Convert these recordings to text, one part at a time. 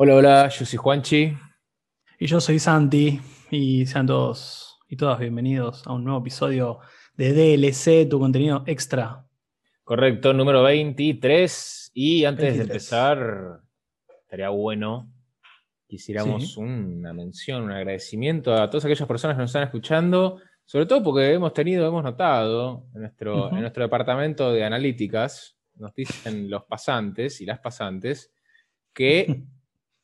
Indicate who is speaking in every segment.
Speaker 1: Hola, hola, yo soy Juanchi.
Speaker 2: Y yo soy Santi. Y sean todos y todas bienvenidos a un nuevo episodio de DLC, tu contenido extra.
Speaker 1: Correcto, número 23. Y antes de empezar, estaría bueno quisiéramos una mención, un agradecimiento a todas aquellas personas que nos están escuchando, sobre todo porque hemos tenido, hemos notado en nuestro, en nuestro departamento de analíticas, nos dicen los pasantes y las pasantes, que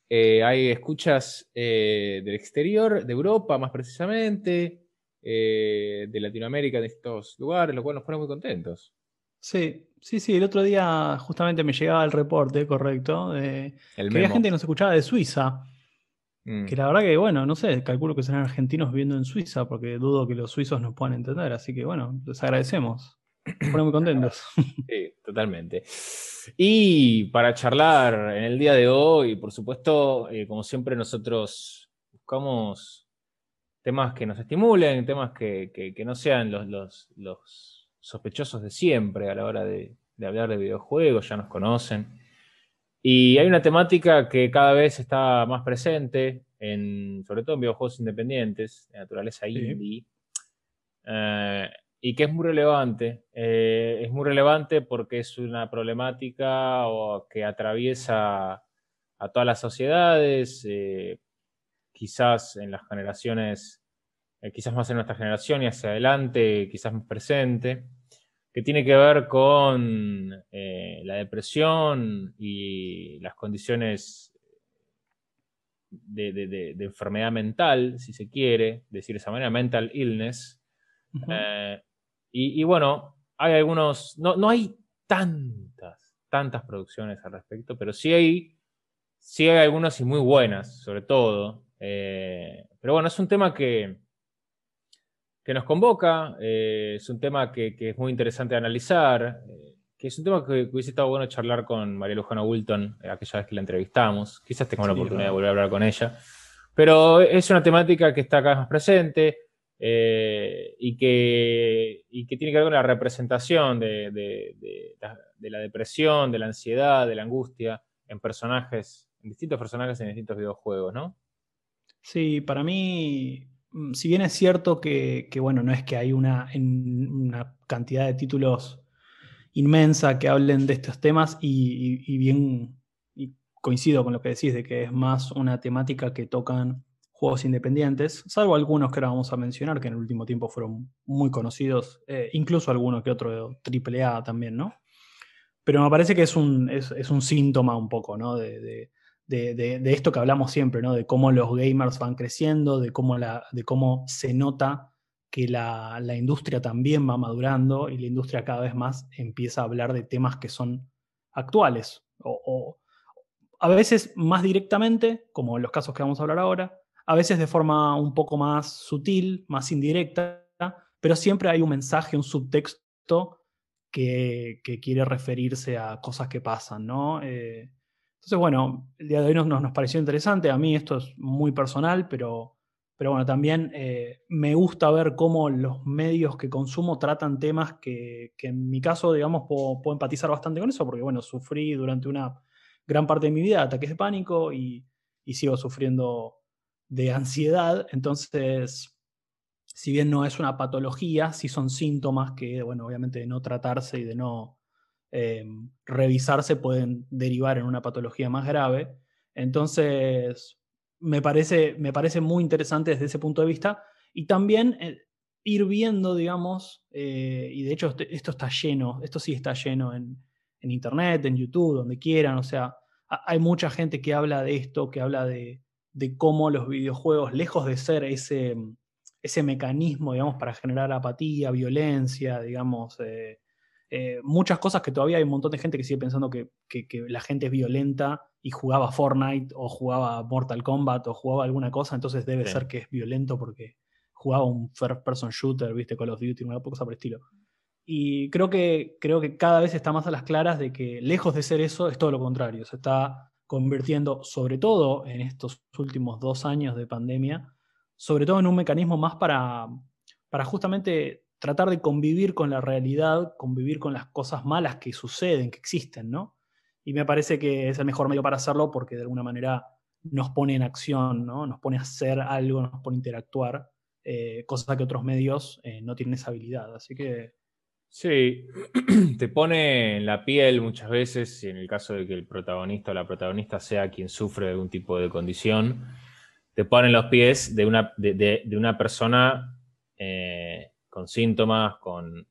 Speaker 1: Eh, hay escuchas eh, del exterior, de Europa más precisamente, eh, de Latinoamérica, de estos lugares, lo cual nos pone muy contentos.
Speaker 2: Sí, sí, sí. El otro día justamente me llegaba el reporte, correcto, de que había gente que nos escuchaba de Suiza. Mm. Que la verdad que, bueno, no sé, calculo que serán argentinos viviendo en Suiza, porque dudo que los suizos nos puedan entender. Así que, bueno, les agradecemos. Nos muy contentos.
Speaker 1: Sí, totalmente. Y para charlar en el día de hoy, por supuesto, eh, como siempre nosotros buscamos temas que nos estimulen, temas que, no sean los, los, sospechosos de siempre a la hora de, hablar de videojuegos, ya nos conocen. Y hay una temática que cada vez está más presente, en, sobre todo en videojuegos independientes, de naturaleza indie. Eh, y que es muy relevante. Eh, es muy relevante porque es una problemática que atraviesa a todas las sociedades, eh, quizás en las generaciones, eh, quizás más en nuestra generación y hacia adelante, quizás más presente, que tiene que ver con la depresión y las condiciones de, enfermedad mental, si se quiere decir de esa manera, mental illness. Y, bueno, hay algunos, no, no, hay tantas, tantas producciones al respecto, pero sí hay, sí hay algunas y muy buenas, sobre todo. Eh, pero bueno, es un tema que, que nos convoca, eh, es un tema que, es muy interesante de analizar, eh, que es un tema que, hubiese estado bueno charlar con María Lujana Wilton aquella vez que la entrevistamos. Quizás tenga la oportunidad de volver a hablar con ella. Pero es una temática que está cada vez más presente. Eh, y, que, que tiene que ver con la representación de, la depresión, de la ansiedad, de la angustia en personajes, en distintos personajes en distintos videojuegos, ¿no?
Speaker 2: Sí, para mí, mm, si bien es cierto que, bueno, no es que hay una, una cantidad de títulos inmensa que hablen de estos temas y, bien y coincido con lo que decís de que es más una temática que tocan juegos independientes, salvo algunos que ahora vamos a mencionar, que en el último tiempo fueron muy conocidos, eh, incluso algunos que otro AAA también, ¿no? Pero me parece que es un, es, un síntoma un poco, ¿no? De, esto que hablamos siempre, ¿no? De cómo los gamers van creciendo, de cómo, la, de cómo se nota que la, industria también va madurando y la industria cada vez más empieza a hablar de temas que son actuales o a veces más directamente, como en los casos que vamos a hablar ahora, a veces de forma un poco más sutil, más indirecta, pero siempre hay un mensaje, un subtexto que, quiere referirse a cosas que pasan, ¿no? Eh, entonces, bueno, el día de hoy nos, nos, pareció interesante, a mí esto es muy personal, pero, pero bueno, también eh, me gusta ver cómo los medios que consumo tratan temas que, en mi caso, digamos, puedo, puedo, empatizar bastante con eso, porque bueno, sufrí durante una gran parte de mi vida ataques de pánico y, y sigo sufriendo de ansiedad, entonces, si bien no es una patología, sí son síntomas que, bueno, obviamente de no tratarse y de no em, revisarse pueden derivar en una patología más grave. Entonces, me parece, me parece muy interesante desde ese punto de vista y también eh, ir viendo, digamos, eh, y de hecho este, esto está lleno, esto sí está lleno en, en Internet, en YouTube, donde quieran, o sea, hay mucha gente que habla de esto, que habla de, de cómo los videojuegos, lejos de ser ese, ese mecanismo, digamos, para generar apatía, violencia, digamos, eh, eh, muchas cosas que todavía hay un montón de gente que sigue pensando que, la gente es violenta y jugaba Fortnite o jugaba Mortal Kombat o jugaba alguna cosa, entonces debe ser que es violento porque jugaba un first person shooter, viste, Call of Duty, una cosa por el estilo. Y creo que, creo que cada vez está más a las claras de que lejos de ser eso, es todo lo contrario. Se está convirtiendo, sobre todo en estos últimos dos años de pandemia, sobre todo en un mecanismo más para, para justamente tratar de convivir con la realidad, convivir con las cosas malas que suceden, que existen, ¿no? Y me parece que es el mejor medio para hacerlo porque de alguna manera nos pone en acción, ¿no? Nos pone a hacer algo, nos pone a interactuar, eh, cosa que otros medios eh, no tienen esa habilidad. Así que
Speaker 1: Sí, te pone en la piel muchas veces, en el caso de que el protagonista o la protagonista sea quien sufre de algún tipo de condición, te pone en los pies de una, de, una persona eh, con síntomas, con,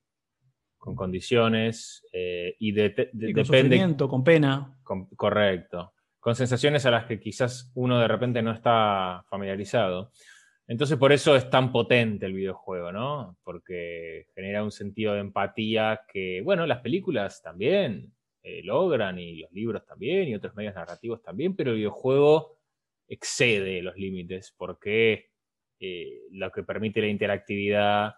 Speaker 1: con condiciones eh, y, de,
Speaker 2: con depende. con pena.
Speaker 1: correcto. Con sensaciones a las que quizás uno de repente no está familiarizado. Entonces por eso es tan potente el videojuego, ¿no? Porque genera un sentido de empatía que, bueno, las películas también eh, logran y los libros también y otros medios narrativos también, pero el videojuego excede los límites porque eh, lo que permite la interactividad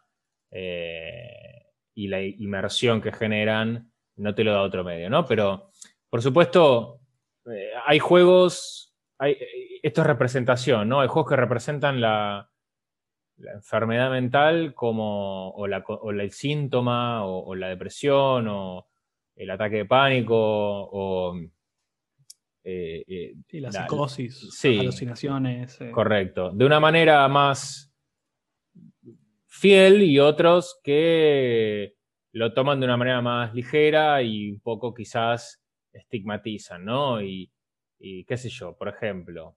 Speaker 1: eh, y la inmersión que generan no te lo da otro medio, ¿no? Pero, por supuesto, hay juegos eh, esto es representación, ¿no? Hay juegos que representan la, enfermedad mental como, o, el síntoma, o, la depresión, o el ataque de pánico, o...
Speaker 2: Eh, eh, la, psicosis, las alucinaciones.
Speaker 1: Correcto. De una manera más fiel y otros que lo toman de una manera más ligera y un poco quizás estigmatizan, ¿no? Y, y qué sé yo, por ejemplo,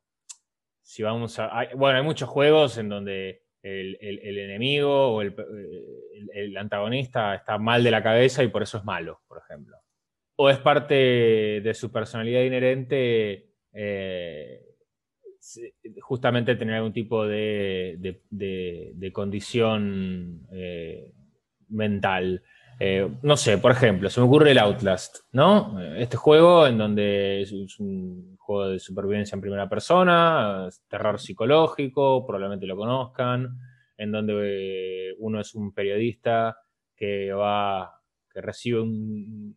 Speaker 1: si vamos a... bueno, hay muchos juegos en donde el, enemigo o el, antagonista está mal de la cabeza y por eso es malo, por ejemplo. O es parte de su personalidad inherente eh, justamente tener algún tipo de, condición eh, mental. Eh, no sé, por ejemplo, se me ocurre el Outlast, ¿no? Este juego en donde es, un juego de supervivencia en primera persona, terror psicológico, probablemente lo conozcan, en donde eh, uno es un periodista que va, que recibe un,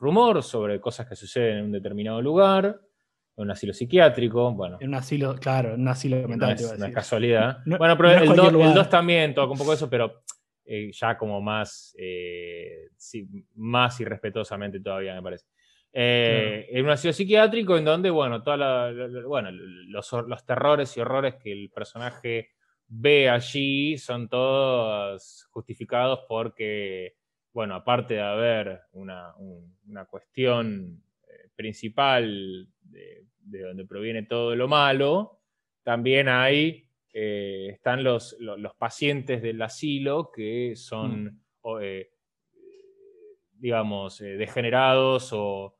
Speaker 1: rumor sobre cosas que suceden en un determinado lugar, en un asilo psiquiátrico, bueno.
Speaker 2: En un asilo, claro, en un asilo mental.
Speaker 1: No es, casualidad. bueno, pero el 2 también toca un poco eso, pero eh, ya como más, eh, más irrespetuosamente todavía, me parece. Eh, en un asilo psiquiátrico en donde, bueno, toda bueno los, los, terrores y horrores que el personaje ve allí son todos justificados porque, bueno, aparte de haber una, una cuestión principal de, de, donde proviene todo lo malo, también hay eh, están los, los, pacientes del asilo que son, mm. eh, digamos, eh, degenerados o,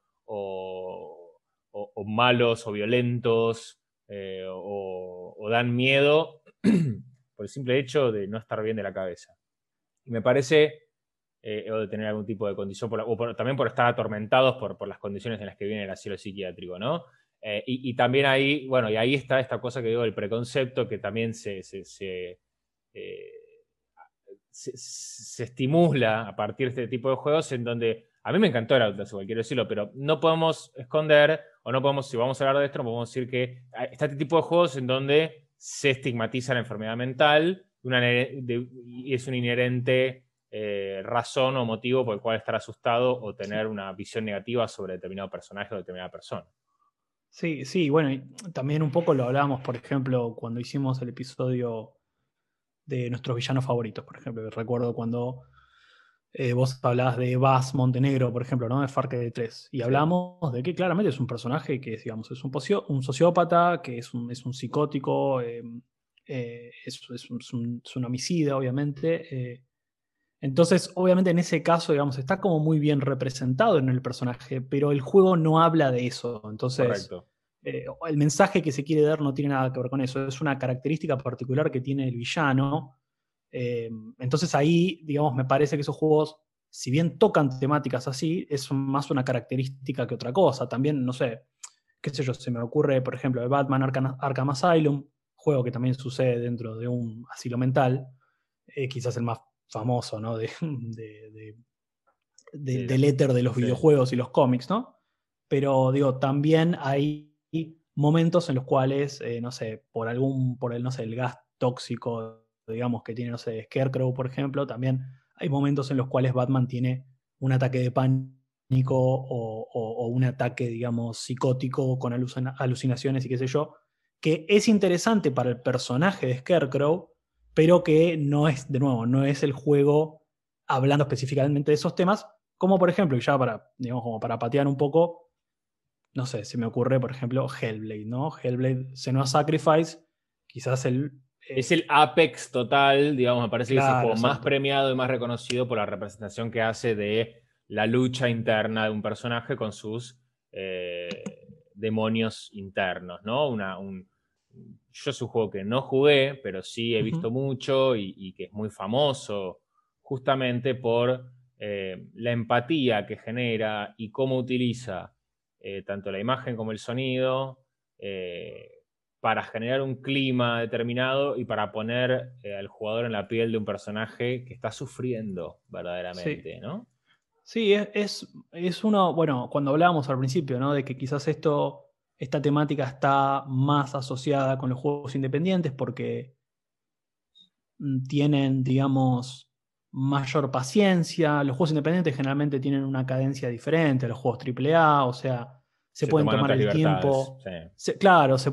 Speaker 1: malos o violentos o, dan miedo por el simple hecho de no estar bien de la cabeza. Y me parece, o de tener algún tipo de condición, o también por estar atormentados por, por las condiciones en las que viene el asilo psiquiátrico, ¿no? Eh, y, también ahí, bueno, y ahí está esta cosa que digo, el preconcepto que también se, se, eh, estimula a partir de este tipo de juegos en donde a mí me encantó el Outlast, quiero decirlo, pero no podemos esconder o no podemos, si vamos a hablar de esto, no podemos decir que está este tipo de juegos en donde se estigmatiza la enfermedad mental y es una inherente eh, razón o motivo por el cual estar asustado o tener una visión negativa sobre determinado personaje o determinada persona.
Speaker 2: Sí, sí, bueno, y también un poco lo hablábamos, por ejemplo, cuando hicimos el episodio de nuestros villanos favoritos, por ejemplo. Recuerdo cuando eh, vos hablabas de Bas Montenegro, por ejemplo, ¿no? De Far Cry 3. Y hablamos de que claramente es un personaje que, digamos, es un, un sociópata, que es un, es un psicótico, eh, eh, es, es, un, es, un, homicida, obviamente. Entonces, obviamente en ese caso, digamos, está como muy bien representado en el personaje, pero el juego no habla de eso. Entonces, eh, el mensaje que se quiere dar no tiene nada que ver con eso. Es una característica particular que tiene el villano. Eh, entonces ahí, digamos, me parece que esos juegos, si bien tocan temáticas así, es más una característica que otra cosa. También, no sé, qué sé yo, se me ocurre, por ejemplo, el Batman Arkham, Asylum, juego que también sucede dentro de un asilo mental, eh, quizás el más famoso, ¿no? De, del éter de los videojuegos y los cómics, ¿no? Pero digo, también hay momentos en los cuales, eh, no sé, por algún, por el, no sé, el gas tóxico, digamos, que tiene, no sé, Scarecrow, por ejemplo, también hay momentos en los cuales Batman tiene un ataque de pánico o, un ataque, digamos, psicótico con alucinaciones y qué sé yo, que es interesante para el personaje de Scarecrow, pero que no es, de nuevo, no es el juego hablando específicamente de esos temas, como por ejemplo, y ya para, digamos, como para patear un poco, no sé, se me ocurre, por ejemplo, Hellblade, ¿no? Hellblade Senua Sacrifice, quizás el...
Speaker 1: Eh, es el apex total, digamos, me parece que es el juego más premiado y más reconocido por la representación que hace de la lucha interna de un personaje con sus eh, demonios internos, ¿no? Una, un, yo es un juego que no jugué, pero sí he visto mucho y, que es muy famoso justamente por eh, la empatía que genera y cómo utiliza eh, tanto la imagen como el sonido para generar un clima determinado y para poner al jugador en la piel de un personaje que está sufriendo verdaderamente, ¿no?
Speaker 2: Sí, es, es, uno, bueno, cuando hablábamos al principio, ¿no? De que quizás esto, esta temática está más asociada con los juegos independientes porque mm, tienen, digamos, mayor paciencia. Los juegos independientes generalmente tienen una cadencia diferente a los juegos AAA, o sea, se, pueden tomar el tiempo. claro, se,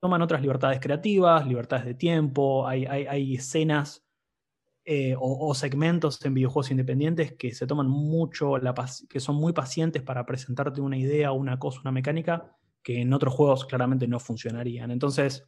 Speaker 2: toman otras libertades creativas, libertades de tiempo, hay, hay, hay escenas eh, o, segmentos en videojuegos independientes que se toman mucho, la que son muy pacientes para presentarte una idea, una cosa, una mecánica que en otros juegos claramente no funcionarían. Entonces,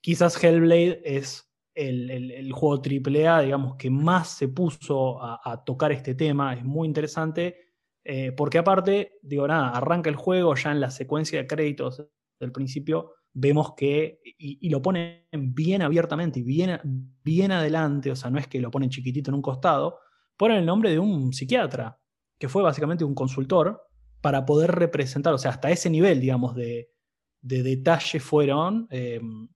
Speaker 2: quizás Hellblade es el, juego AAA, digamos, que más se puso a, tocar este tema, es muy interesante, eh, porque aparte, digo, nada, arranca el juego ya en la secuencia de créditos del principio, vemos que, y, lo ponen bien abiertamente y bien, bien adelante, o sea, no es que lo ponen chiquitito en un costado, ponen el nombre de un psiquiatra, que fue básicamente un consultor, para poder representar, o sea, hasta ese nivel, digamos, de, detalle fueron em,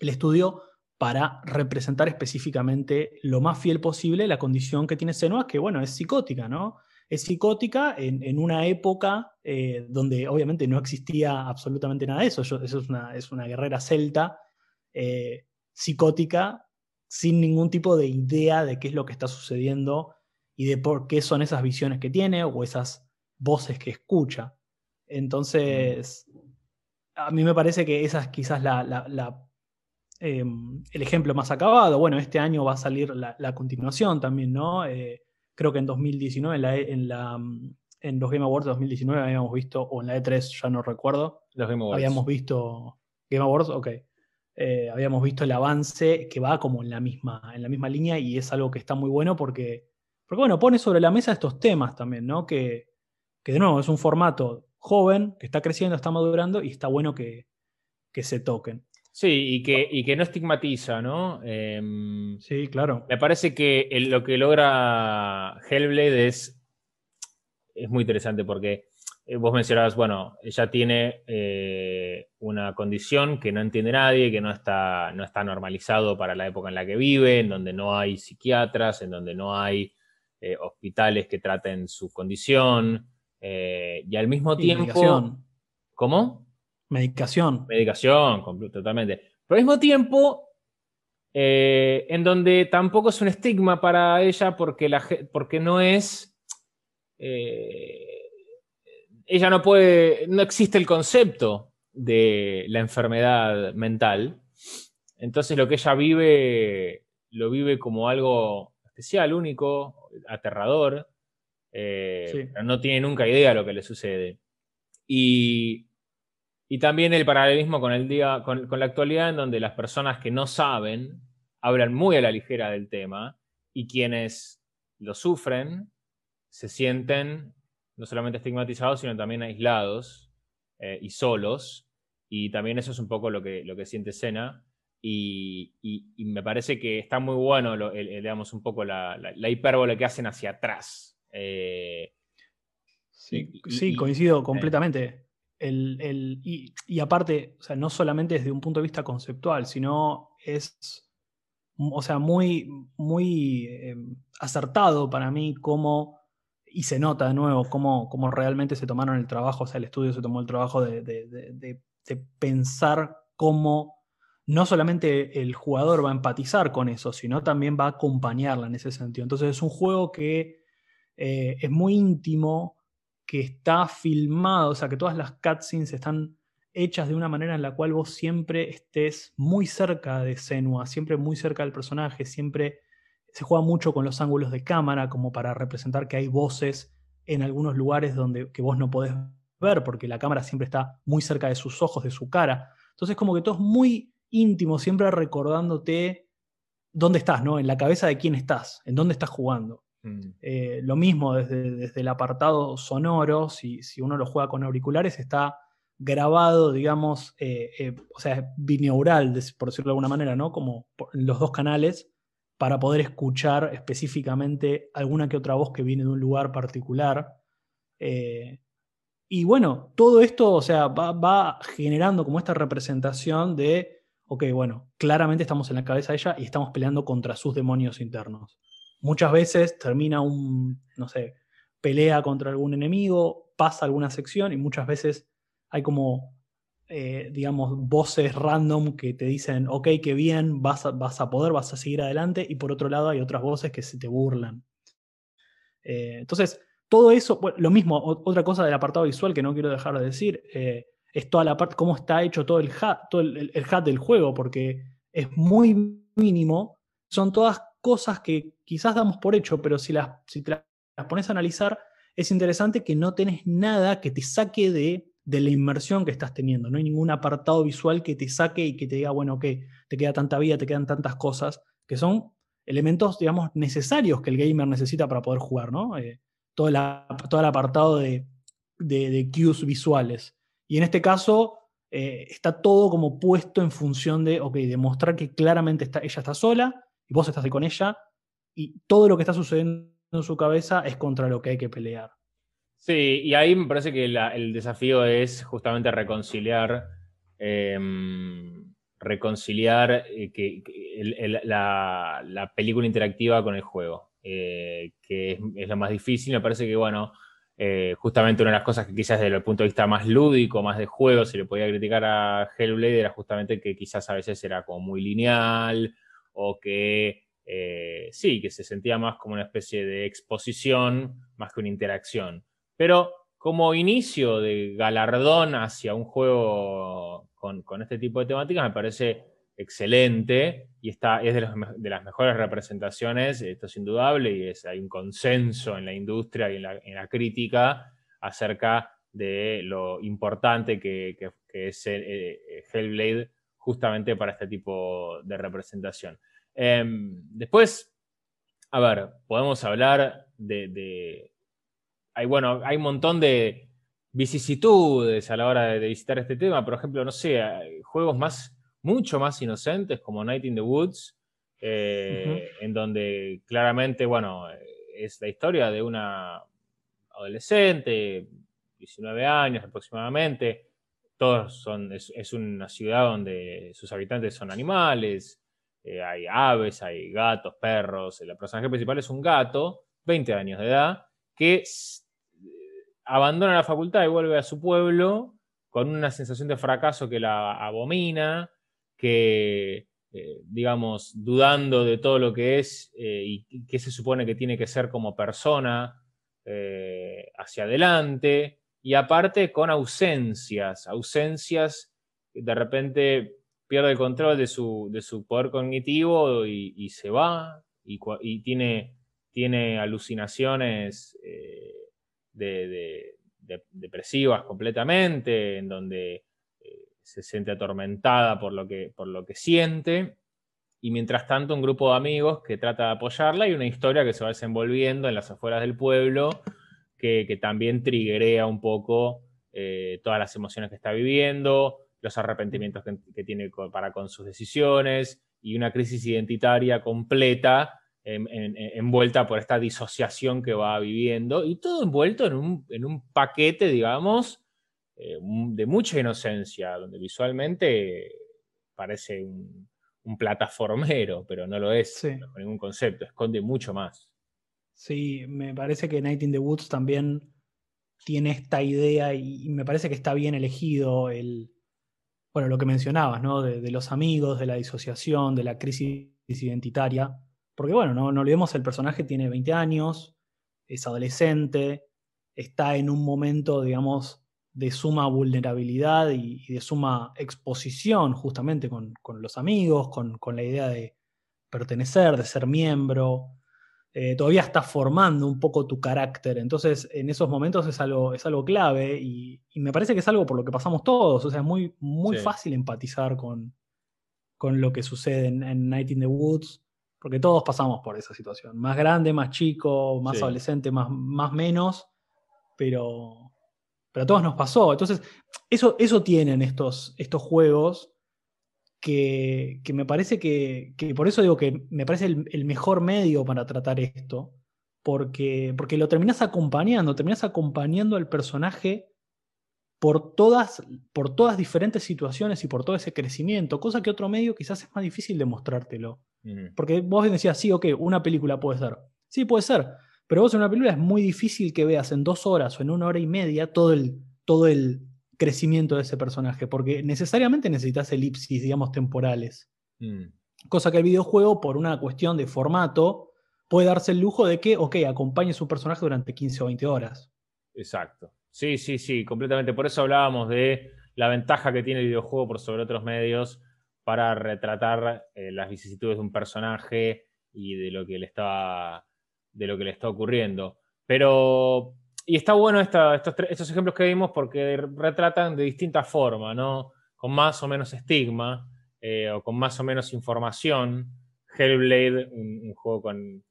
Speaker 2: el estudio para representar específicamente lo más fiel posible la condición que tiene Senua, que bueno, es psicótica, ¿no? Es psicótica en, una época eh, donde obviamente no existía absolutamente nada de eso. eso es una, guerrera celta eh, psicótica sin ningún tipo de idea de qué es lo que está sucediendo y de por qué son esas visiones que tiene o esas voces que escucha. Entonces, a mí me parece que esa es quizás em, el ejemplo más acabado. Bueno, este año va a salir la, continuación también, ¿no? Eh, creo que en 2019, en, la, en, la, en los Game Awards de 2019 habíamos visto, o en la E3, ya no recuerdo,
Speaker 1: los Game Awards.
Speaker 2: habíamos visto Game Awards, ok. Eh, habíamos visto el avance que va como en la, misma, en la misma línea y es algo que está muy bueno porque, porque bueno, pone sobre la mesa estos temas también, ¿no? Que, que de nuevo es un formato joven, que está creciendo, está madurando y está bueno que, que se toquen.
Speaker 1: Sí, y que, y que no estigmatiza, ¿no? Em,
Speaker 2: sí, claro.
Speaker 1: Me parece que lo que logra Hellblade es, es muy interesante porque eh, vos mencionabas, bueno, ella tiene eh, una condición que no entiende nadie, que no está, no está normalizado para la época en la que vive, en donde no hay psiquiatras, en donde no hay eh, hospitales que traten su condición, y al mismo tiempo... ¿Cómo?
Speaker 2: Medicación.
Speaker 1: Medicación, totalmente. Pero al mismo tiempo, eh, en donde tampoco es un estigma para ella porque, la, porque no es... Eh, ella no puede, no existe el concepto de la enfermedad mental. Entonces lo que ella vive, lo vive como algo especial, único, aterrador. Eh, no tiene nunca idea de lo que le sucede. Y y también el paralelismo con, el día, con, la actualidad, en donde las personas que no saben hablan muy a la ligera del tema y quienes lo sufren se sienten no solamente estigmatizados, sino también aislados eh, y solos. Y también eso es un poco lo que, lo que siente Sena. Y, me parece que está muy bueno, digamos, un poco la, la, hipérbole que hacen hacia atrás. Eh,
Speaker 2: sí, sí, coincido completamente y, aparte, o sea, no solamente desde un punto de vista conceptual, sino es, o sea, muy, muy eh, acertado para mí cómo, y se nota de nuevo cómo, cómo, realmente se tomaron el trabajo, o sea, el estudio se tomó el trabajo de, de pensar cómo no solamente el jugador va a empatizar con eso, sino también va a acompañarla en ese sentido. Entonces es un juego que eh, es muy íntimo, que está filmado, o sea, que todas las cutscenes están hechas de una manera en la cual vos siempre estés muy cerca de Senua, siempre muy cerca del personaje, siempre se juega mucho con los ángulos de cámara como para representar que hay voces en algunos lugares donde que vos no podés ver porque la cámara siempre está muy cerca de sus ojos, de su cara. Entonces como que todo es muy íntimo, siempre recordándote dónde estás, ¿no? En la cabeza de quién estás, en dónde estás jugando. Mm. Eh, lo mismo desde, desde, el apartado sonoro, si, si, uno lo juega con auriculares, está grabado, digamos, eh, eh, o sea, bineural, por decirlo de alguna manera, ¿no? Como los dos canales, para poder escuchar específicamente alguna que otra voz que viene de un lugar particular. y bueno, todo esto, o sea, va, va generando como esta representación de ok, bueno, claramente estamos en la cabeza de ella y estamos peleando contra sus demonios internos. Muchas veces termina un, no sé, pelea contra algún enemigo, pasa alguna sección y muchas veces hay como, eh, digamos, voces random que te dicen, ok, qué bien, vas a, vas a poder, vas a seguir adelante y por otro lado hay otras voces que se te burlan. Eh, entonces, todo eso, lo mismo, otra cosa del apartado visual que no quiero dejar de decir, eh, es toda la parte, cómo está hecho todo el hat, todo el, hat del juego, porque es muy mínimo. Son todas cosas que quizás damos por hecho, pero si, las, si te las pones a analizar, es interesante que no tenés nada que te saque de, de, la inmersión que estás teniendo. No hay ningún apartado visual que te saque y que te diga, bueno, que te queda tanta vida, te quedan tantas cosas, que son elementos, digamos, necesarios que el gamer necesita para poder jugar, ¿no? Eh, todo, el, todo, el, apartado de, de, de cues visuales. Y en este caso eh, está todo como puesto en función de, ok, demostrar que claramente está, ella está sola y vos estás ahí con ella y todo lo que está sucediendo en su cabeza es contra lo que hay que pelear.
Speaker 1: Sí, y ahí me parece que el desafío es justamente reconciliar, em, reconciliar eh, que, la, película interactiva con el juego, eh, que es, es, lo más difícil. Me parece que, bueno, eh, justamente una de las cosas que quizás desde el punto de vista más lúdico, más de juego, se le podía criticar a Hellblade era justamente que quizás a veces era como muy lineal o que eh, sí, que se sentía más como una especie de exposición más que una interacción. Pero como inicio de galardón hacia un juego con, este tipo de temáticas me parece excelente y está, es de, las mejores representaciones, esto es indudable, y hay un consenso en la industria y en la, crítica acerca de lo importante que, es eh, eh, Hellblade justamente para este tipo de representación. Em, después, a ver, podemos hablar de, hay, bueno, hay un montón de vicisitudes a la hora de, de visitar este tema, por ejemplo, no sé, juegos más mucho más inocentes como Night in the Woods, eh, en donde claramente, bueno, es la historia de una adolescente, 19 años aproximadamente, todos es, una ciudad donde sus habitantes son animales, eh, hay aves, hay gatos, perros, el personaje principal es un gato, 20 años de edad, que abandona la facultad y vuelve a su pueblo con una sensación de fracaso que la abomina, que, eh, digamos, dudando de todo lo que es eh, y qué se supone que tiene que ser como persona eh, hacia adelante, y aparte con ausencias, ausencias, de repente pierde el control de su, de su poder cognitivo y, se va, y, tiene, tiene alucinaciones depresivas completamente, en donde se siente atormentada por lo que, por lo que siente. Y mientras tanto, un grupo de amigos que trata de apoyarla y una historia que se va desenvolviendo en las afueras del pueblo que, también triguea un poco eh, todas las emociones que está viviendo, los arrepentimientos que, tiene para con sus decisiones y una crisis identitaria completa envuelta por esta disociación que va viviendo y todo envuelto en un, en un paquete, digamos, eh, de mucha inocencia, donde visualmente parece un, plataformero, pero no lo es con ningún concepto, esconde mucho más.
Speaker 2: Sí, me parece que Night in the Woods también tiene esta idea y, me parece que está bien elegido el, bueno, lo que mencionabas, ¿no? De, los amigos, de la disociación, de la crisis identitaria. Porque bueno, no, no olvidemos, el personaje tiene 20 años, es adolescente, está en un momento, digamos, de suma vulnerabilidad y, de suma exposición justamente con, los amigos, con, la idea de pertenecer, de ser miembro. Eh, todavía está formando un poco tu carácter. Entonces, en esos momentos es algo, es algo clave y, me parece que es algo por lo que pasamos todos. O sea, es muy, muy fácil empatizar con, con lo que sucede en, Night in the Woods, porque todos pasamos por esa situación. Más grande, más chico, más adolescente, más, más menos, pero, pero a todos nos pasó. Entonces, eso, eso tienen estos, estos juegos que, me parece que, por eso digo que me parece el, mejor medio para tratar esto, porque, porque lo terminas acompañando, terminas acompañando al personaje por todas, por todas diferentes situaciones y por todo ese crecimiento, cosa que otro medio quizás es más difícil de mostrártelo. Porque vos decías, sí, ok, una película puede ser. Sí, puede ser, pero vos en una película es muy difícil que veas en dos horas o en una hora y media todo el, todo el crecimiento de ese personaje, porque necesariamente necesitas elipsis, digamos, temporales. Mm. Cosa que el videojuego, por una cuestión de formato, puede darse el lujo de que, ok, acompañe a su personaje durante 15 o 20 horas.
Speaker 1: Exacto. Sí, sí, sí, completamente. Por eso hablábamos de la ventaja que tiene el videojuego por sobre otros medios para retratar eh, las vicisitudes de un personaje y de lo que le estaba de lo que le está ocurriendo. Pero, y está bueno estos, estos, ejemplos que vimos porque retratan de distinta forma, ¿no? Con más o menos estigma eh, o con más o menos información. Hellblade, un, juego con,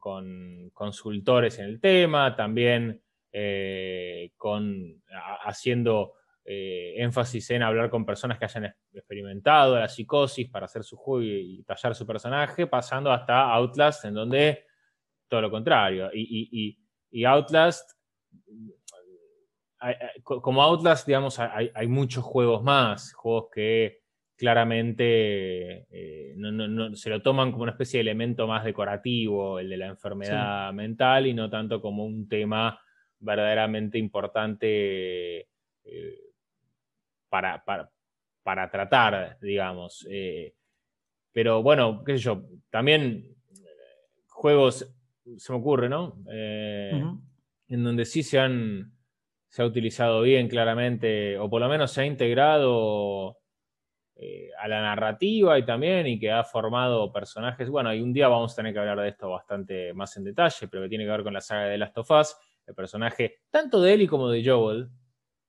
Speaker 1: con, consultores en el tema, también eh, con, haciendo eh, énfasis en hablar con personas que hayan experimentado la psicosis para hacer su juego y, y tallar su personaje, pasando hasta Outlast, en donde todo lo contrario. Y, Outlast, como Outlast, digamos, hay, muchos juegos más, juegos que claramente eh, se lo toman como una especie de elemento más decorativo, el de la enfermedad mental, y no tanto como un tema verdaderamente importante eh, para, para, tratar, digamos. Eh, pero bueno, qué sé yo, también juegos se me ocurre, ¿no? Eh, en donde sí se han se ha utilizado bien claramente, o por lo menos se ha integrado eh, a la narrativa y también, y que ha formado personajes. Bueno, y un día vamos a tener que hablar de esto bastante más en detalle, pero que tiene que ver con la saga de Last of Us, el personaje tanto de Ellie como de Joel,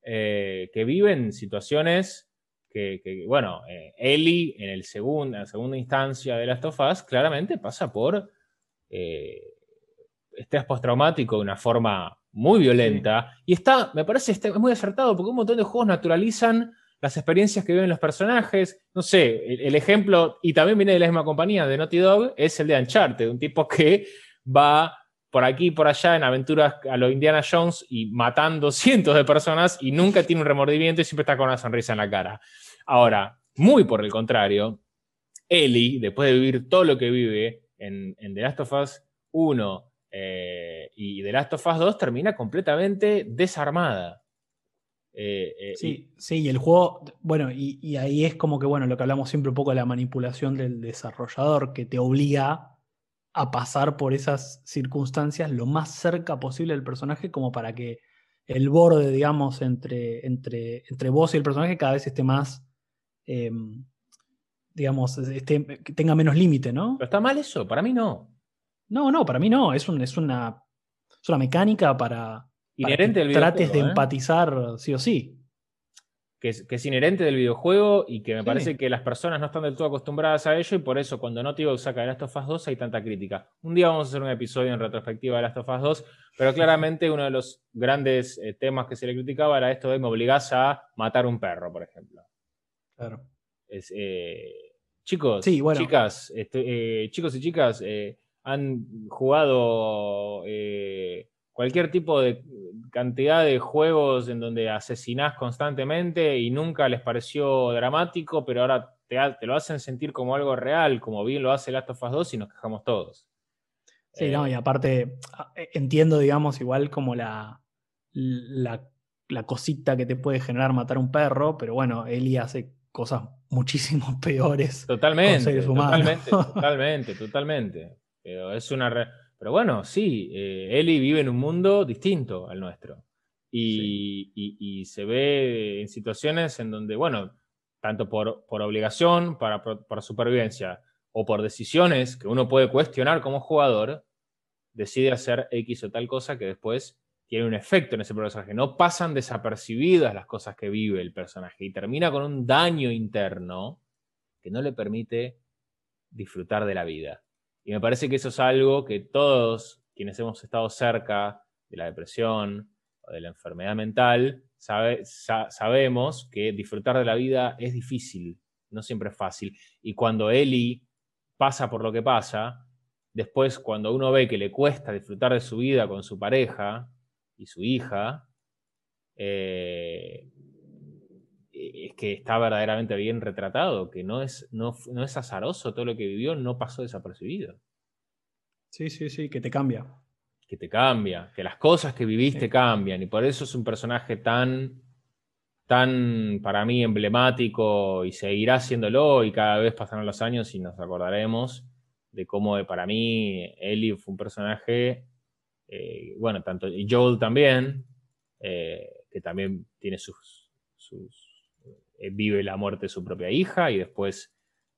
Speaker 1: eh, que viven situaciones que, bueno, Ellie en, el en la segunda instancia de Last of Us claramente pasa por estrés postraumático de una forma muy violenta. Y está, me parece, está, muy acertado porque un montón de juegos naturalizan las experiencias que viven los personajes. No sé, el, ejemplo, y también viene de la misma compañía, de Naughty Dog, es el de Uncharted, un tipo que va por aquí y por allá en aventuras a los Indiana Jones y matando cientos de personas y nunca tiene un remordimiento y siempre está con una sonrisa en la cara. Ahora, muy por el contrario, Ellie, después de vivir todo lo que vive en, en The Last of Us 1, eh, y The Last of Us 2 termina completamente desarmada.
Speaker 2: Eh, eh, sí, y... sí, y el juego, bueno, y, ahí es como que, bueno, lo que hablamos siempre un poco de la manipulación del desarrollador, que te obliga a pasar por esas circunstancias lo más cerca posible del personaje, como para que el borde, digamos, entre, entre, entre vos y el personaje cada vez esté más, em, digamos, tenga menos límite, ¿no?
Speaker 1: ¿Pero está mal eso? Para mí no.
Speaker 2: No, no, para mí no. Es, un, es, una, es una mecánica para,
Speaker 1: inherente
Speaker 2: que trates de ¿eh? empatizar sí o sí.
Speaker 1: Que es, que es, inherente del videojuego y que me parece que las personas no están del todo acostumbradas a ello y por eso cuando no Naughty saca de Last of Us 2 hay tanta crítica. Un día vamos a hacer un episodio en retrospectiva de Last of Us 2, pero claramente uno de los grandes eh, temas que se le criticaba era esto de me obligás a matar un perro, por ejemplo.
Speaker 2: Claro.
Speaker 1: Eh, chicos, chicas, este, chicos y chicas, han jugado 40 cualquier tipo de cantidad de juegos en donde asesinás constantemente y nunca les pareció dramático, pero ahora te, te, lo hacen sentir como algo real, como bien lo hace Last of Us 2 y nos quejamos todos.
Speaker 2: Sí, no, y eh, aparte e, entiendo, digamos, igual como la, la, la, cosita que te puede generar matar un perro, pero bueno, Eli hace cosas muchísimo peores.
Speaker 1: Totalmente, seres humanos. totalmente, totalmente, totalmente. Pero es una... Pero bueno, sí, eh, Eli vive en un mundo distinto al nuestro. Y, se ve en situaciones en donde, bueno, tanto por, por obligación, para, por, supervivencia, o por decisiones que uno puede cuestionar como jugador, decide hacer X o tal cosa que después tiene un efecto en ese personaje. No pasan desapercibidas las cosas que vive el personaje y termina con un daño interno que no le permite disfrutar de la vida. Y me parece que eso es algo que todos quienes hemos estado cerca de la depresión o de la enfermedad mental, sabemos que disfrutar de la vida es difícil, no siempre es fácil. Y cuando Eli pasa por lo que pasa, después cuando uno ve que le cuesta disfrutar de su vida con su pareja y su hija, eh, es que está verdaderamente bien retratado, que no es, no, no es azaroso todo lo que vivió, no pasó desapercibido.
Speaker 2: Sí, sí, sí, que te cambia.
Speaker 1: Que te cambia, que las cosas que viviste cambian, y por eso es un personaje tan, tan para mí emblemático y seguirá haciéndolo, y cada vez pasarán los años y nos acordaremos de cómo para mí Ellie fue un personaje, eh, bueno, tanto, y Joel también, eh, que también tiene sus, sus eh, vive la muerte de su propia hija y después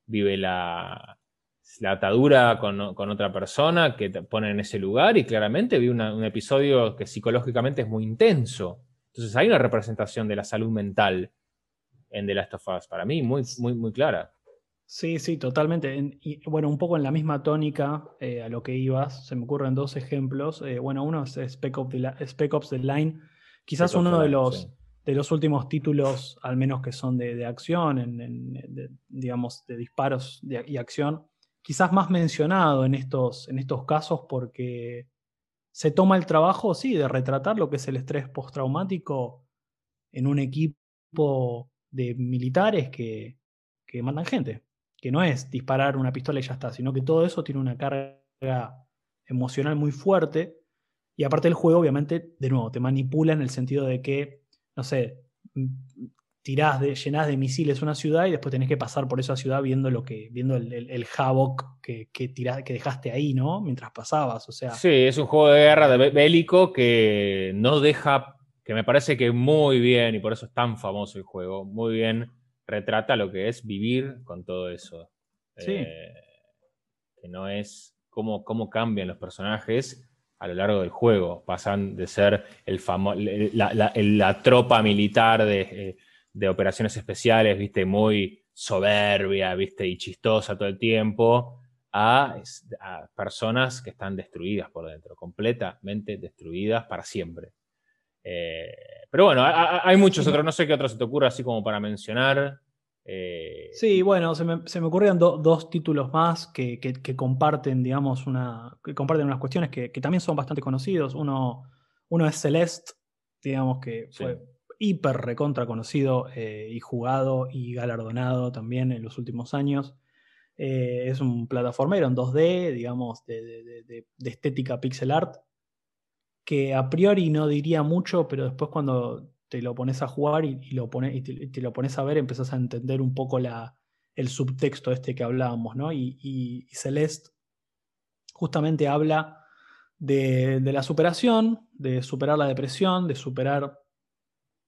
Speaker 1: vive la, la atadura con, otra persona que te pone en ese lugar y claramente vi un episodio que psicológicamente es muy intenso. Entonces hay una representación de la salud mental en The Last of Us, para mí muy, muy, muy clara.
Speaker 2: Sí, sí, totalmente. Y bueno, un poco en la misma tónica eh, a lo que ibas, se me ocurren dos ejemplos. Eh, bueno, uno es Spec Ops The, Line. Quizás uno de los, de los últimos títulos, al menos que son de, acción, en, digamos, de disparos y acción, quizás más mencionado en estos, en estos casos porque se toma el trabajo, sí, de retratar lo que es el estrés postraumático en un equipo de militares que, que gente, que no es disparar una pistola y ya está, sino que todo eso tiene una carga emocional muy fuerte. Y aparte el juego, obviamente, de nuevo, te manipula en el sentido de que no sé, tirás de, llenás de misiles una ciudad y después tenés que pasar por esa ciudad viendo lo que, viendo el, el, havoc que, que, que dejaste ahí, ¿no? Mientras pasabas. O sea.
Speaker 1: Sí, es un juego de guerra de bélico que no deja, que me parece que muy bien, y por eso es tan famoso el juego, muy bien retrata lo que es vivir con todo eso.
Speaker 2: Sí. Eh,
Speaker 1: que no es cómo, cómo cambian los personajes a lo largo del juego. Pasan de ser el la, la, tropa militar de, de, operaciones especiales, viste, muy soberbia, viste, y chistosa todo el tiempo, a, a, personas que están destruidas por dentro, completamente destruidas para siempre. Eh, pero bueno, hay muchos otros, no sé qué otros se te ocurre así como para mencionar.
Speaker 2: Eh, sí, bueno, se me, se ocurrían dos títulos más que, comparten, digamos, una, que comparten unas cuestiones que, también son bastante conocidos. Uno, uno es Celeste, digamos que fue hiper recontra conocido eh, y jugado y galardonado también en los últimos años. Eh, es un plataformero en 2D, digamos, de, de estética pixel art, que a priori no diría mucho, pero después cuando te lo pones a jugar y, lo y te, lo pones a ver, empezás a entender un poco la, el subtexto este que hablábamos, ¿no? Y, Celeste justamente habla de, la superación, de superar la depresión, de superar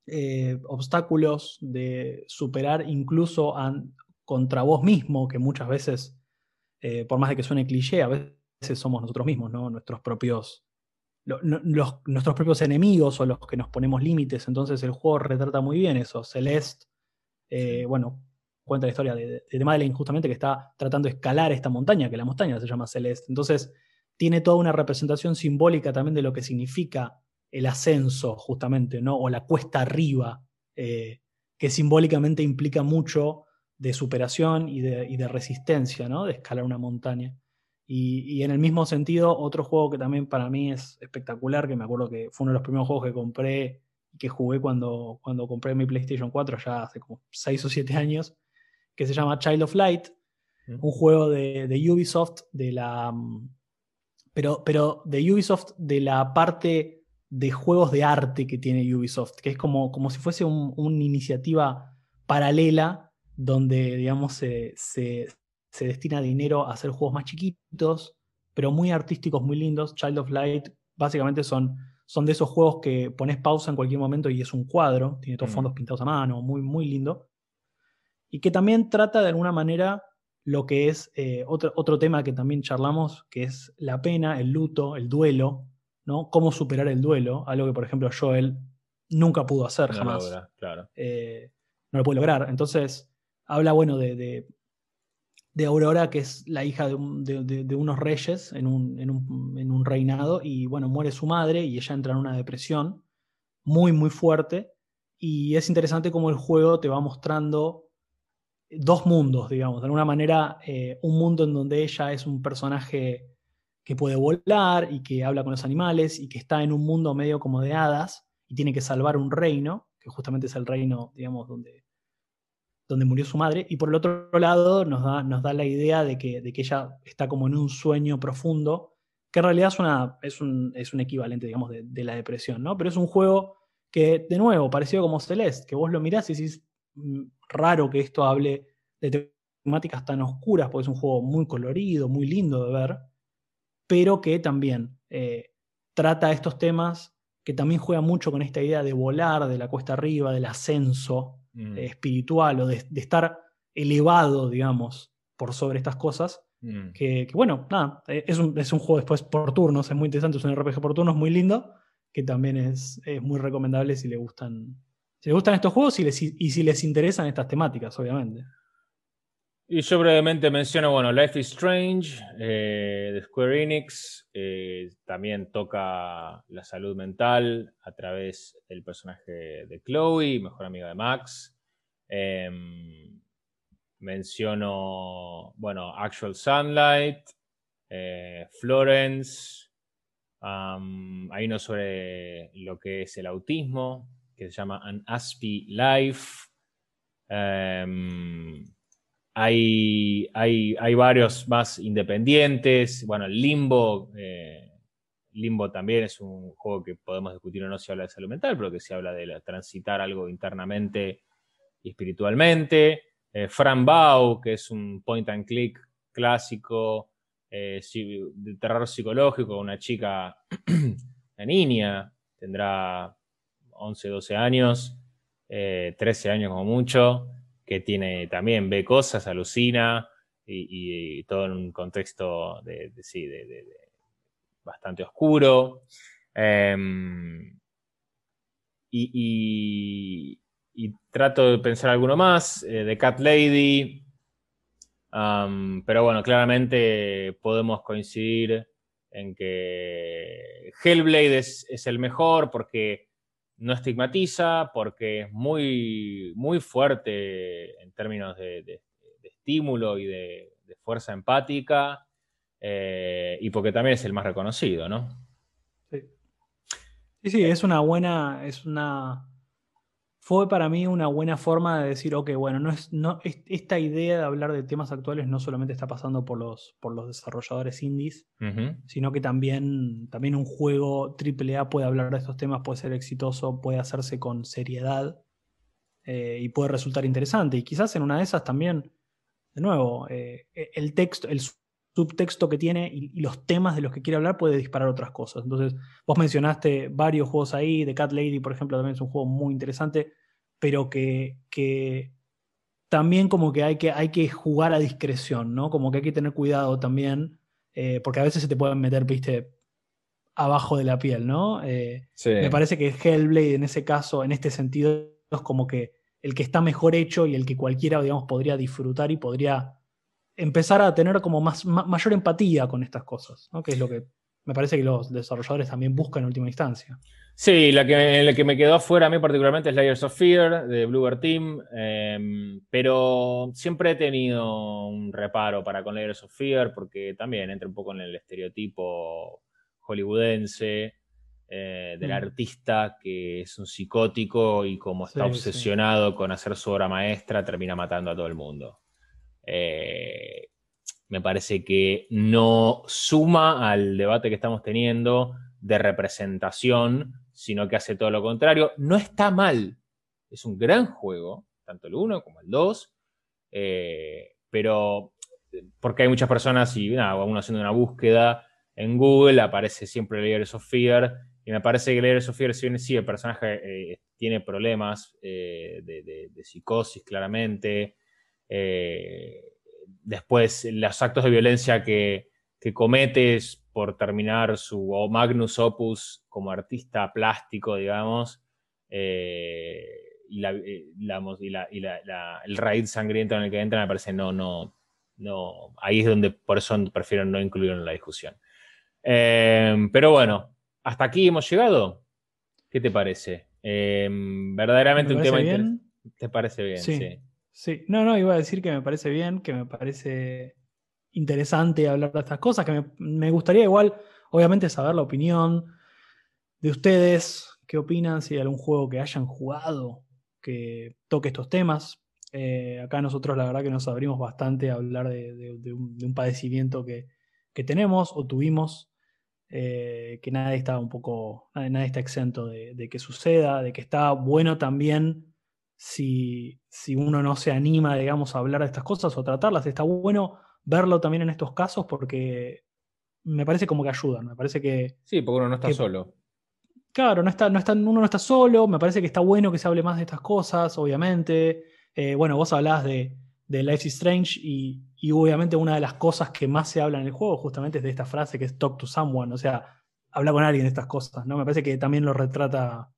Speaker 2: eh, obstáculos, de superar incluso contra vos mismo, que muchas veces, eh, por más de que suene cliché, a veces somos nosotros mismos, ¿no? Nuestros propios nuestros propios enemigos o los que nos ponemos límites. Entonces el juego retrata muy bien eso. Celeste, eh, bueno, cuenta la historia de, de, Madeline justamente que está tratando de escalar esta montaña, que la montaña se llama Celeste. Entonces tiene toda una representación simbólica también de lo que significa el ascenso, justamente, ¿no? O la cuesta arriba, eh, que simbólicamente implica mucho de superación y de, y de resistencia, ¿no? De escalar una montaña. Y, en el mismo sentido, otro juego que también para mí es espectacular, que me acuerdo que fue uno de los primeros juegos que compré y que jugué cuando, cuando compré mi PlayStation 4, ya hace como 6 o 7 años, que se llama Child of Light, un juego de, Ubisoft, de la. Mm, pero, pero de Ubisoft, de la parte de juegos de arte que tiene Ubisoft, que es como, como si fuese una iniciativa paralela donde, digamos, se, destina dinero a hacer juegos más chiquitos, pero muy artísticos, muy lindos. Child of Light básicamente son, son de esos juegos que pones pausa en cualquier momento y es un cuadro, tiene todos mm. fondos pintados a mano, muy, muy lindo. Y que también trata de alguna manera lo que es eh, otro, otro tema que también charlamos, que es la pena, el luto, el duelo, ¿no? Cómo superar el duelo, algo que por ejemplo Joel nunca pudo hacer jamás.
Speaker 1: claro.
Speaker 2: Eh, no lo puede lograr. Entonces, habla, bueno, de, de, Aurora, que es la hija de, unos reyes en un, reinado, y bueno, muere su madre y ella entra en una depresión muy, muy fuerte. Y es interesante cómo el juego te va mostrando dos mundos, digamos. De alguna manera, eh, un mundo en donde ella es un personaje que puede volar y que habla con los animales y que está en un mundo medio como de hadas y tiene que salvar un reino, que justamente es el reino, digamos, donde, donde murió su madre. Y por el otro lado nos da, nos da la idea de que, de que ella está como en un sueño profundo, que en realidad es, una, es, un, es un equivalente, digamos, de, la depresión, ¿no? Pero es un juego que, de nuevo, parecido como Celeste, que vos lo mirás y decís, mm, raro que esto hable de temáticas tan oscuras, porque es un juego muy colorido, muy lindo de ver, pero que también eh, trata estos temas, que también juega mucho con esta idea de volar, de la cuesta arriba, del ascenso mm. eh, espiritual o de, estar elevado, digamos, por sobre estas cosas. Mm. Que, bueno, nada, eh, es un, es un, juego después por turnos, es muy interesante, es un RPG por turnos muy lindo, que también es, es muy recomendable si le gustan, si les gustan estos juegos y, y si les interesan estas temáticas, obviamente.
Speaker 1: Y yo brevemente menciono, bueno, Life is Strange eh, de Square Enix. Eh, también toca la salud mental a través del personaje de Chloe, mejor amiga de Max. Em, menciono, bueno, Actual Sunlight, eh, Florence. hay uno sobre lo que es el autismo, que se llama An Aspie Life. Em, hay, hay, varios más independientes. Bueno, Limbo, eh, Limbo también es un juego que podemos discutir o no si habla de salud mental, pero que se habla de transitar algo internamente y espiritualmente. Eh, Fran Bau, que es un point and click clásico eh, de terror psicológico, una chica, una niña, tendrá 11, 12 años, 13 años como mucho, que tiene también, ve cosas, alucina y, todo en un contexto de, sí, de, bastante oscuro. Em, y, trato de pensar alguno más, eh, Cat Lady. pero bueno, claramente podemos coincidir en que Hellblade es el mejor porque no estigmatiza porque es muy, muy fuerte en términos de, estímulo y de, fuerza empática eh, y porque también es el más reconocido, ¿no?
Speaker 2: Sí. Sí, sí, es una buena, es una, fue para mí una buena forma de decir, ok, bueno, no es, no, esta idea de hablar de temas actuales no solamente está pasando por los, por los desarrolladores indies, sino que también, también un juego AAA puede hablar de estos temas, puede ser exitoso, puede hacerse con seriedad eh, y puede resultar interesante. Y quizás en una de esas también, de nuevo, eh, el texto, el subtexto que tiene y, y, los temas de los que quiere hablar puede disparar otras cosas. Entonces, vos mencionaste varios juegos ahí, The Cat Lady, por ejemplo, también es un juego muy interesante, pero que, que también como que hay, que hay que jugar a discreción, ¿no? Como que hay que tener cuidado también, eh, porque a veces se te pueden meter, viste, abajo de la piel, ¿no? Eh, me parece que Hellblade en ese caso, en este sentido, es como que el que está mejor hecho y el que cualquiera, digamos, podría disfrutar y podría empezar a tener como más, mayor empatía con estas cosas, ¿no? Que es lo que me parece que los desarrolladores también buscan en última instancia.
Speaker 1: Sí, la que, la que me quedó afuera a mí particularmente es Layers of Fear de Bluebird Team, em, pero siempre he tenido un reparo para con Layers of Fear porque también entra un poco en el estereotipo hollywoodense eh, del mm. artista que es un psicótico y como está obsesionado con hacer su obra maestra termina matando a todo el mundo. Eh, me parece que no suma al debate que estamos teniendo de representación sino que hace todo lo contrario. No está mal, es un gran juego, tanto el 1 como el 2, eh, pero porque hay muchas personas y nada, uno haciendo una búsqueda en Google, aparece siempre Layers of Fear, y me parece que Layers of Fear, si bien sí, el personaje eh, tiene problemas de, psicosis claramente, después los actos de violencia que, que cometes por terminar su magnus opus como artista plástico, digamos, eh, y, eh, el raíz sangriento en el que entra me parece no, no, no, ahí es donde por eso prefiero no incluirlo en la discusión. Em, pero bueno, hasta aquí hemos llegado. ¿Qué te parece? Em, verdaderamente un tema interesante. ¿Te parece bien?
Speaker 2: sí. Sí, no, no, iba a decir que me parece bien, que me parece interesante hablar de estas cosas, que me, gustaría igual, obviamente, saber la opinión de ustedes, qué opinan, si hay algún juego que hayan jugado que toque estos temas. Eh, acá nosotros la verdad que nos abrimos bastante a hablar de, un, padecimiento que, tenemos o tuvimos, eh, que nadie está un poco, nadie, está exento de, que suceda, de que está bueno también si, si uno no se anima, digamos, a hablar de estas cosas o tratarlas, está bueno verlo también en estos casos porque me parece como que ayudan. Me parece que.
Speaker 1: Sí, porque uno no está solo.
Speaker 2: Claro, no está, no está, uno no está solo. Me parece que está bueno que se hable más de estas cosas, obviamente. Eh, bueno, vos hablás de, de Life is Strange y, obviamente una de las cosas que más se habla en el juego justamente es de esta frase que es talk to someone, o sea, habla con alguien de estas cosas, ¿no? Me parece que también lo retrata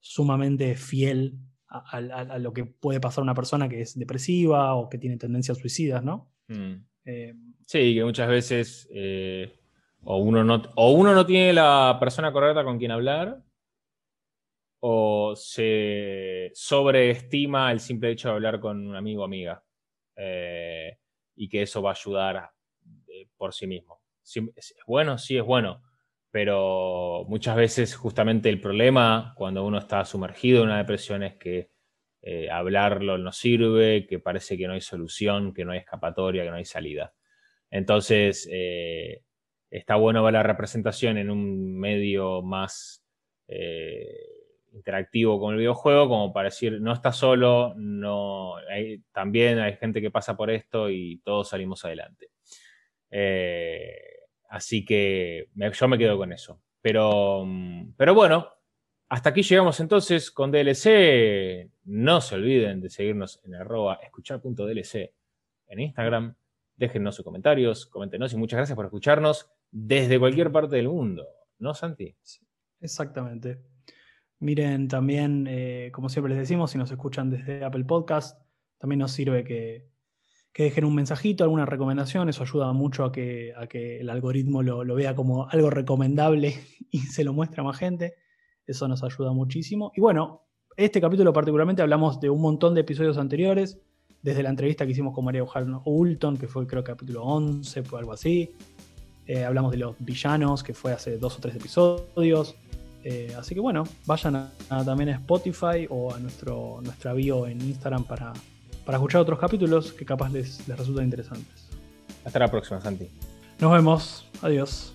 Speaker 2: sumamente fiel a, a lo que puede pasar una persona que es depresiva o que tiene tendencias suicidas, ¿no?
Speaker 1: Mm. Eh, sí, que muchas veces eh, o, uno no, o uno no tiene la persona correcta con quien hablar, o se sobreestima el simple hecho de hablar con un amigo o amiga. Eh, y que eso va a ayudar por sí mismo. ¿Es bueno? Sí, es bueno. Pero muchas veces justamente el problema cuando uno está sumergido en una depresión es que eh, hablarlo no sirve, que parece que no hay solución, que no hay escapatoria, que no hay salida. Entonces, eh, está bueno ver la representación en un medio más eh, interactivo con el videojuego, como para decir, no está solo, no, también hay gente que pasa por esto y todos salimos adelante. Así que yo me quedo con eso. Pero, mm, pero bueno, hasta aquí llegamos entonces con DLC. No se olviden de seguirnos en arroba escuchar.dlc en Instagram. Déjennos sus comentarios, coméntenos y muchas gracias por escucharnos desde cualquier parte del mundo. ¿No, Santi?
Speaker 2: Exactamente. Miren, también, eh, como siempre les decimos, si nos escuchan desde Apple Podcast, también nos sirve que, dejen un mensajito, alguna recomendación. Eso ayuda mucho a que, que el algoritmo lo, lo, vea como algo recomendable y se lo muestre a más gente. Eso nos ayuda muchísimo. Y bueno, este capítulo particularmente hablamos de un montón de episodios anteriores, desde la entrevista que hicimos con María Eugenia Ulton, que fue creo capítulo 11 o algo así. Eh, hablamos de los villanos, que fue hace dos o tres episodios. Eh, así que bueno, vayan también a Spotify o a nuestro, nuestra bio en Instagram para, para escuchar otros capítulos que capaz les, les resultan interesantes.
Speaker 1: Hasta la próxima, Santi.
Speaker 2: Nos vemos. Adiós.